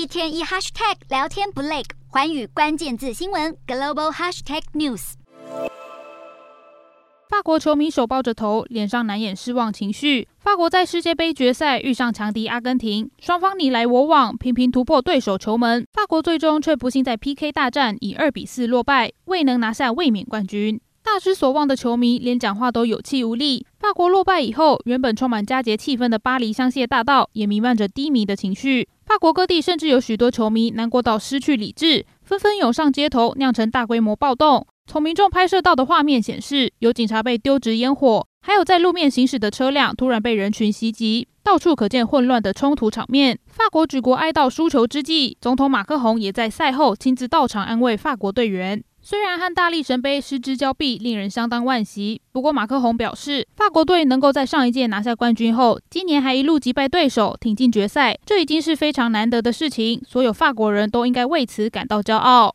一天一 hashtag 聊天不累，环宇关键字新闻 global hashtag news。法国球迷手抱着头，脸上难掩失望情绪。法国在世界杯决赛遇上强敌阿根廷，双方你来我往，频频突破对手球门。法国最终却不幸在 PK 大战以二比四落败，未能拿下卫冕冠军。大失所望的球迷连讲话都有气无力。法国落败以后，原本充满佳节气氛的巴黎香榭大道也弥漫着低迷的情绪。法国各地甚至有许多球迷难过到失去理智，纷纷涌上街头，酿成大规模暴动。从民众拍摄到的画面显示，有警察被丢掷烟火，还有在路面行驶的车辆突然被人群袭击，到处可见混乱的冲突场面。法国举国哀悼输球之际，总统马克宏也在赛后亲自到场安慰法国队员。虽然和大力神杯失之交臂，令人相当惋惜，不过马克宏表示，法国队能够在上一届拿下冠军后，今年还一路击败对手，挺进决赛，这已经是非常难得的事情，所有法国人都应该为此感到骄傲。